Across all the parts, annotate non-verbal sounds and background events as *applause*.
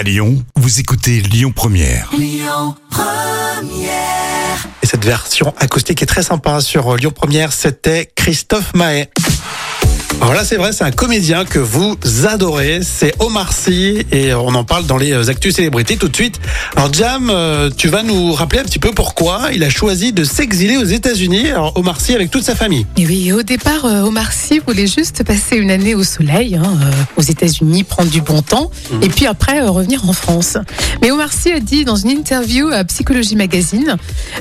À Lyon, vous écoutez Lyon Première. Et cette version acoustique est très sympa sur Lyon Première, c'était Christophe Mahé. Alors là, c'est vrai, c'est un comédien que vous adorez, c'est Omar Sy, et on en parle dans les actus célébrités tout de suite. Alors Jam, euh, tu vas nous rappeler un petit peu pourquoi il a choisi de s'exiler aux États-Unis, alors Omar Sy avec toute sa famille. Et oui, au départ, euh, Omar Sy voulait juste passer une année au soleil, hein, euh, aux États-Unis, prendre du bon temps, et puis après euh, revenir en France. Mais Omar Sy a dit dans une interview à Psychologie Magazine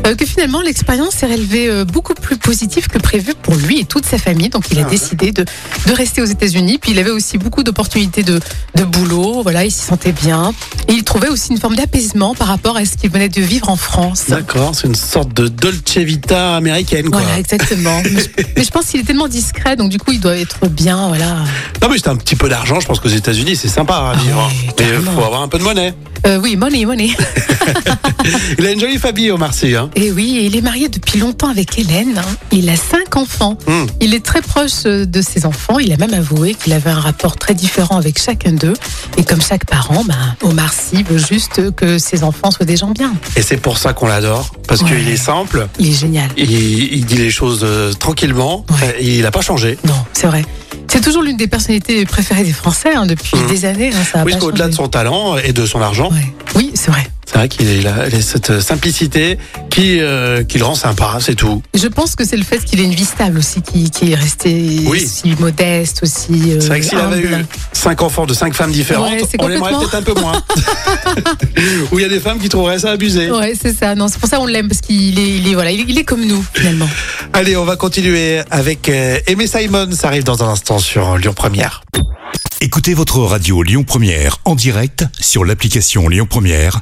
euh, que finalement l'expérience s'est révélée euh, beaucoup plus positive que prévu pour lui et toute sa famille. Donc il a Ah décidé de, de rester aux États-Unis. Puis il avait aussi beaucoup d'opportunités de, de boulot. Voilà, il s'y sentait bien. Et il trouvait aussi une forme d'apaisement par rapport à ce qu'il venait de vivre en France. D'accord, c'est une sorte de Dolce Vita américaine, quoi. Voilà, exactement. *laughs* mais, je, mais je pense qu'il est tellement discret, donc du coup, il doit être bien, voilà. Non mais c'est un petit peu d'argent, je pense qu'aux États-Unis c'est sympa à vivre. oui, mais il carrément. faut avoir un peu de monnaie. Euh, oui, money, money. *laughs* Il a une jolie famille, Omar Sy. Hein. Et oui, il est marié depuis longtemps avec Hélène. hein. Il a cinq enfants. Hmm. Il est très proche euh, de ses enfants. Il a même avoué qu'il avait un rapport très différent avec chacun d'eux. Et comme chaque parent, ben, Omar Sy veut juste que ses enfants soient des gens bien. Et c'est pour ça qu'on l'adore, parce Ouais. qu'il est simple, Il est génial. il, il dit les choses euh, tranquillement, Ouais. euh, il n'a pas changé. Non, c'est vrai. C'est toujours l'une des personnalités préférées des Français hein, depuis Hmm. des années. hein, ça Oui, qu'au-delà de son talent et de son argent, Ouais. Oui, c'est vrai. Vrai qu'il a, cette simplicité qui, euh, qui le rend sympa, c'est tout. Je pense que c'est le fait qu'il ait une vie stable aussi, qui, qui est resté Oui. aussi modeste, aussi. euh, C'est vrai que s'il avait eu cinq enfants de cinq femmes différentes, Ouais, on l'aimerait peut-être un peu moins. *laughs* *laughs* Ou il y a des femmes qui trouveraient ça abusé. Ouais, c'est ça. Non, c'est pour ça qu'on l'aime parce qu'il est, il est, voilà, il est, il est comme nous finalement. *laughs* Allez, on va continuer avec euh, Aimé Simon, ça arrive dans un instant sur Lyon Première. Écoutez votre radio Lyon Première en direct sur l'application Lyon Première,